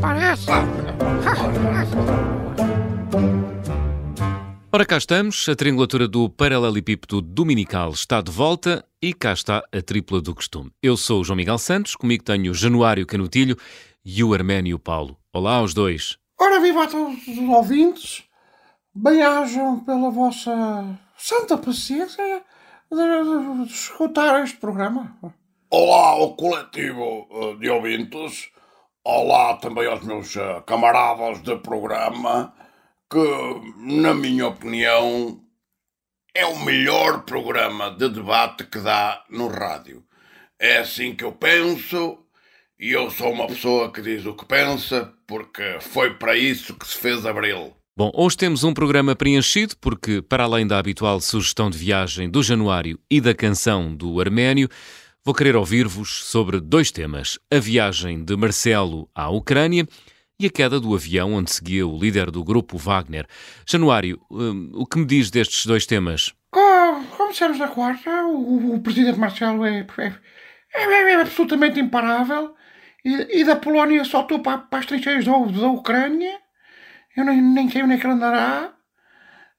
parece. Ora, cá estamos. A triangulatura do paralelepípedo dominical está de volta e cá está a tripla do costume. Eu sou o João Miguel Santos, comigo tenho o Januário Canutilho e o Arménio Paulo. Olá aos dois. Ora, viva a todos os ouvintes. Bem-ajam pela vossa santa paciência de, de escutar este programa. Olá ao coletivo eh, de ouvintes. Olá também aos meus eh, camaradas de programa, que, na minha opinião, é o melhor programa de debate que dá no rádio. É assim que eu penso, e eu sou uma pessoa que diz o que pensa, porque foi para isso que se fez Abril. Bom, hoje temos um programa preenchido porque, para além da habitual sugestão de viagem do Januário e da canção do Arménio, vou querer ouvir-vos sobre dois temas: a viagem de Marcelo à Ucrânia e a queda do avião onde seguia o líder do grupo Wagner. Januário, hum, o que me diz destes dois temas? Como, como na quarta, o, o presidente Marcelo é, é, é, é absolutamente imparável e, e, da Polónia saltou para, para as trincheiras da, da Ucrânia eu nem, nem sei onde é que ele andará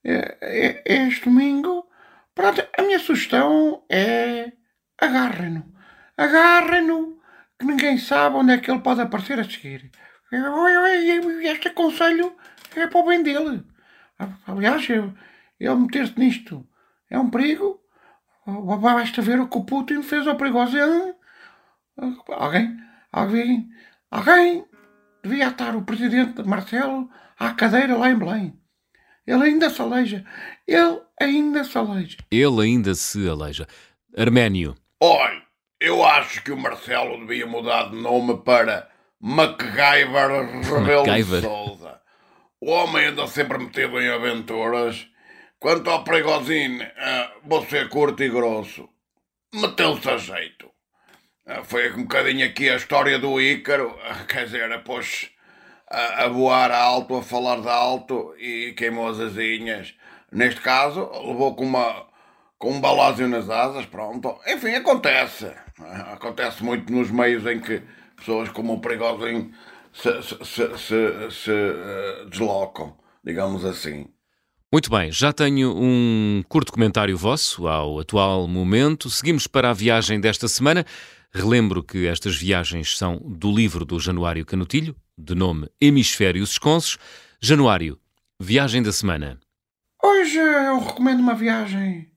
é, é, é este domingo. Pronto, a minha sugestão é agarrem-no. Agarrem-no, que ninguém sabe onde é que ele pode aparecer a seguir. Este aconselho é para o bem dele. Aliás, ele meter-se nisto é um perigo. Basta ver o que o Putin fez ao perigoso. Alguém, alguém, alguém devia estar o presidente Marcelo à cadeira lá em Belém. Ele ainda se aleija. Ele ainda se aleija. Ele ainda se aleija. Arménio. Olha, eu acho que o Marcelo devia mudar de nome para MacGyver Rebelo Souza. O homem anda sempre metido em aventuras. Quanto ao Pregozinho, uh, vou ser curto e grosso. Meteu-se a jeito. Uh, foi um bocadinho aqui a história do Ícaro. Uh, quer dizer, pôs a, a voar alto, a falar de alto e queimou as asinhas. Neste caso, levou com uma com um balásio nas asas, pronto. Enfim, acontece. Acontece muito nos meios em que pessoas como o Perigosinho se, se, se, se, se uh, deslocam, digamos assim. Muito bem, já tenho um curto comentário vosso ao atual momento. Seguimos para a viagem desta semana. Relembro que estas viagens são do livro do Januário Canutilho, de nome Hemisférios Esconsos. Januário, viagem da semana. Hoje eu recomendo uma viagem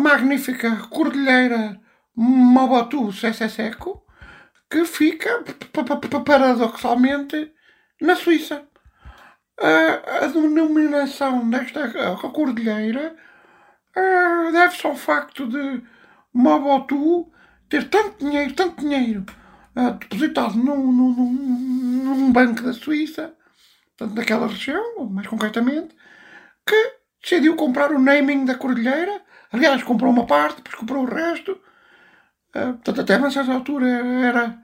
magnífica Cordilheira Mobotu Seco, que fica paradoxalmente na Suíça. A, denominação desta cordilheira deve-se ao facto de Mobotu ter tanto dinheiro, tanto dinheiro uh, depositado num, num, num, banco da Suíça, portanto, daquela região, mais concretamente, que decidiu comprar o naming da Cordilheira. Aliás, comprou uma parte, depois comprou o resto. Uh, portanto, até a certa altura era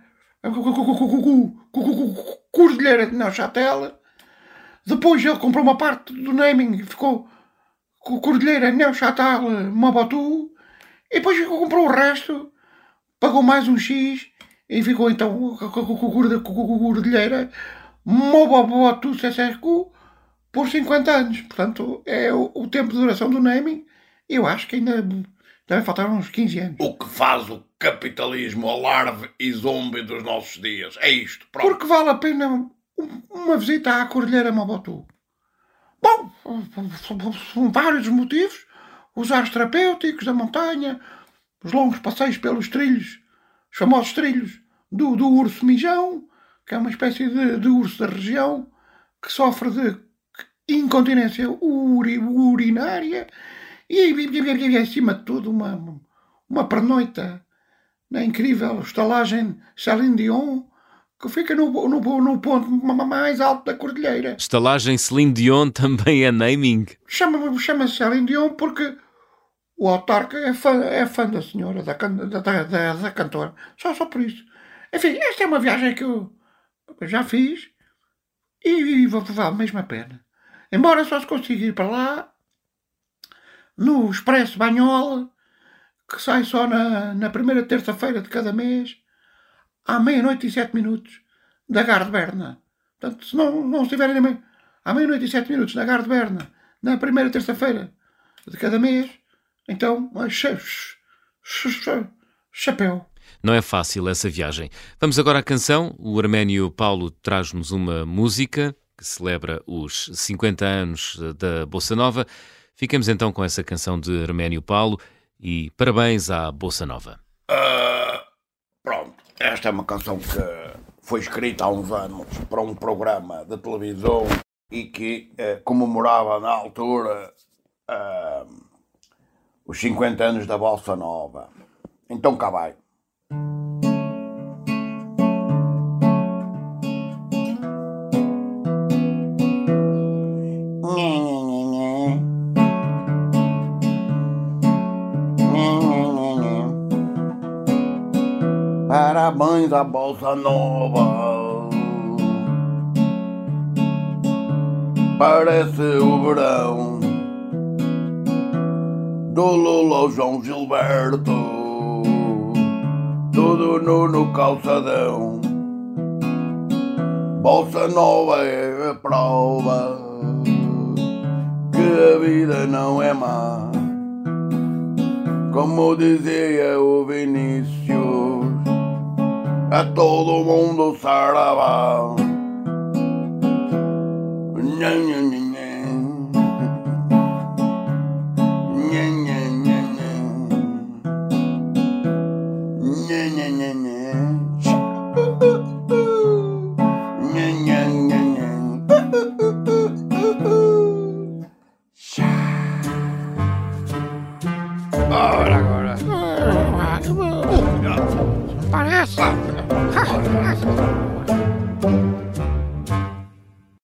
Cordilheira de Neuchâtel. Depois ele comprou uma parte do naming e ficou Cordilheira Neuchâtel Mobotu. E depois comprou o resto, pagou mais um X e ficou então cordilheira Mobobotu Sessecu por 50 anos. Portanto, é o, tempo de duração do naming. Eu acho que ainda deve faltar uns 15 anos. O que faz o capitalismo alarve e zombi dos nossos dias. É isto. Pronto. Porque vale a pena uma visita à Cordilheira Mobotu. Bom, são vários motivos. Os ares terapêuticos da montanha, os longos passeios pelos trilhos os famosos trilhos do, do urso mijão, que é uma espécie de, de urso da região que sofre de incontinência uri, urinária e, e, acima de tudo uma, uma pernoita na incrível estalagem Celine Dion que fica no, no, no ponto mais alto da cordilheira. Estalagem Celine Dion também é naming? Chama-se chama Celine Dion porque o autarca é fã, é fã da senhora, da, da, da, da cantora. Só, só por isso. Enfim, esta é uma viagem que eu já fiz e, e vale mesmo a pena. Embora só se consiga ir para lá no Expresso Banhola, que sai só na, na primeira terça-feira de cada mês, à meia-noite e sete minutos, da Gare de Berna. Portanto, se não, não estiverem meia, à meia-noite e sete minutos na Gare de Berna, na primeira terça-feira de cada mês, então, chapéu. Não é fácil essa viagem. Vamos agora à canção. O arménio Paulo traz-nos uma música que celebra os 50 anos da Bossa Nova. Ficamos então com essa canção de Arménio Paulo e parabéns à Bossa Nova. Uh, pronto, esta é uma canção que foi escrita há uns anos para um programa de televisão e que uh, comemorava na altura uh, os 50 anos da Bossa Nova. Então cá vai. Parabéns à Bolsa Nova. Parece o verão do Lula João Gilberto. Tudo nu no calçadão. Bolsa Nova é a prova que a vida não é má. Como dizia o Vinícius a todo mundo saravá. Nha, Parece.